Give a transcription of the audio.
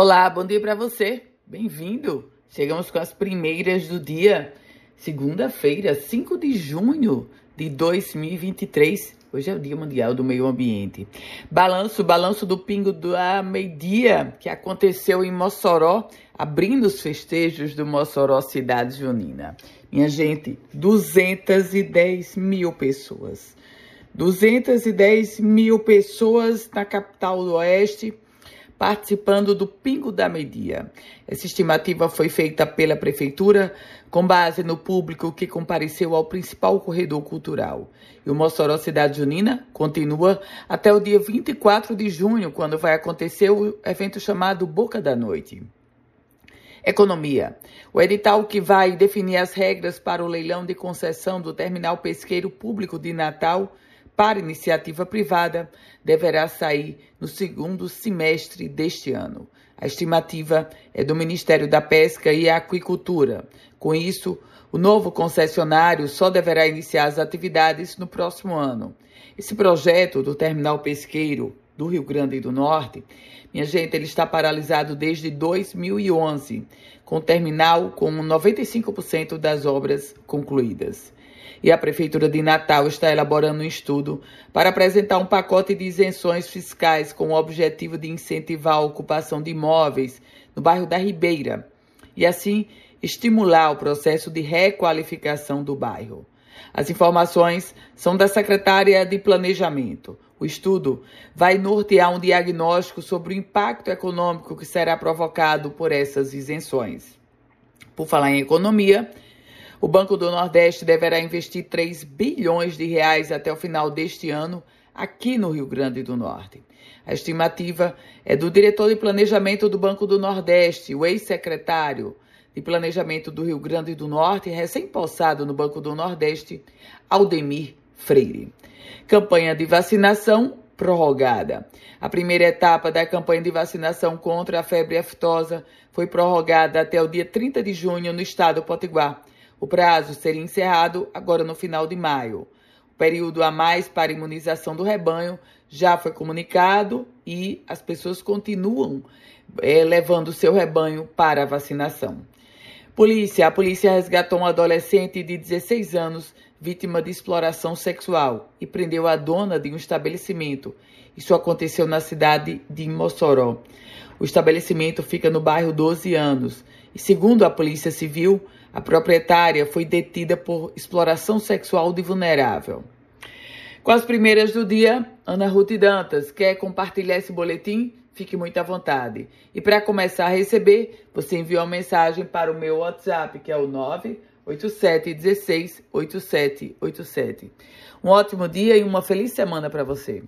Olá, bom dia para você. Bem-vindo. Chegamos com as primeiras do dia, segunda-feira, 5 de junho de 2023. Hoje é o Dia Mundial do Meio Ambiente. Balanço, balanço do pingo da meio-dia que aconteceu em Mossoró, abrindo os festejos do Mossoró Cidade Junina. Minha gente, 210 mil pessoas. 210 mil pessoas na capital do Oeste participando do Pingo da Media. Essa estimativa foi feita pela Prefeitura com base no público que compareceu ao principal corredor cultural. E o Mossoró Cidade Junina continua até o dia 24 de junho, quando vai acontecer o evento chamado Boca da Noite. Economia. O edital que vai definir as regras para o leilão de concessão do terminal pesqueiro público de Natal para iniciativa privada deverá sair no segundo semestre deste ano. A estimativa é do Ministério da Pesca e Aquicultura. Com isso, o novo concessionário só deverá iniciar as atividades no próximo ano. Esse projeto do terminal pesqueiro do Rio Grande do Norte, minha gente, ele está paralisado desde 2011, com o terminal com 95% das obras concluídas e a Prefeitura de Natal está elaborando um estudo para apresentar um pacote de isenções fiscais com o objetivo de incentivar a ocupação de imóveis no bairro da Ribeira e, assim, estimular o processo de requalificação do bairro. As informações são da secretária de Planejamento. O estudo vai nortear um diagnóstico sobre o impacto econômico que será provocado por essas isenções. Por falar em economia, o Banco do Nordeste deverá investir 3 bilhões de reais até o final deste ano aqui no Rio Grande do Norte. A estimativa é do diretor de planejamento do Banco do Nordeste, o ex-secretário de Planejamento do Rio Grande do Norte, recém-possado no Banco do Nordeste, Aldemir Freire. Campanha de vacinação prorrogada. A primeira etapa da campanha de vacinação contra a febre aftosa foi prorrogada até o dia 30 de junho no estado do Potiguar o prazo seria encerrado agora no final de maio. O período a mais para imunização do rebanho já foi comunicado e as pessoas continuam é, levando seu rebanho para a vacinação. Polícia. A polícia resgatou um adolescente de 16 anos vítima de exploração sexual e prendeu a dona de um estabelecimento. Isso aconteceu na cidade de Mossoró. O estabelecimento fica no bairro 12 anos e, segundo a Polícia Civil, a proprietária foi detida por exploração sexual de vulnerável. Com as primeiras do dia, Ana Ruth Dantas quer compartilhar esse boletim? Fique muito à vontade. E para começar a receber, você envia uma mensagem para o meu WhatsApp, que é o 987168787. Um ótimo dia e uma feliz semana para você.